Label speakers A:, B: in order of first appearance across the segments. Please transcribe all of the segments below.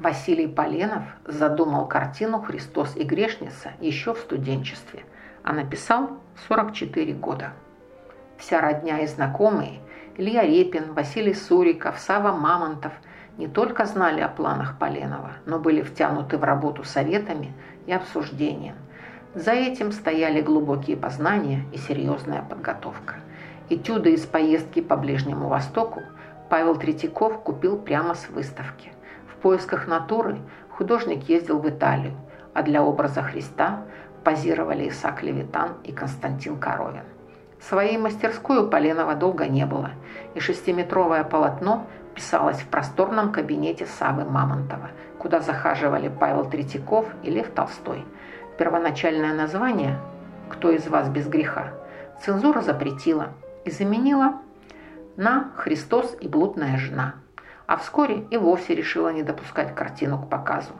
A: Василий Поленов задумал картину «Христос и грешница» еще в студенчестве, а написал 44 года. Вся родня и знакомые – Илья Репин, Василий Суриков, Сава Мамонтов – не только знали о планах Поленова, но были втянуты в работу советами и обсуждением. За этим стояли глубокие познания и серьезная подготовка. Этюды из поездки по Ближнему Востоку Павел Третьяков купил прямо с выставки. Поисках натуры художник ездил в Италию, а для образа Христа позировали Исаак Левитан и Константин Коровин. Своей мастерской у Поленова долго не было, и шестиметровое полотно писалось в просторном кабинете Савы Мамонтова, куда захаживали Павел Третьяков и Лев Толстой. Первоначальное название «Кто из вас без греха» цензура запретила и заменила на «Христос и блудная жена», а вскоре и вовсе решила не допускать картину к показу.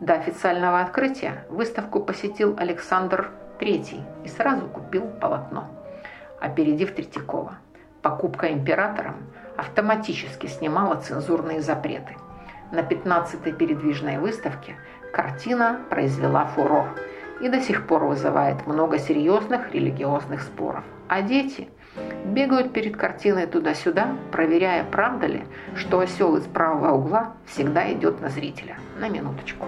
A: До официального открытия выставку посетил Александр III и сразу купил полотно, опередив Третьякова. Покупка императором автоматически снимала цензурные запреты. На 15-й передвижной выставке картина произвела фурор и до сих пор вызывает много серьезных религиозных споров. А дети – Бегают перед картиной туда-сюда, проверяя, правда ли, что осел из правого угла всегда идет на зрителя. На минуточку.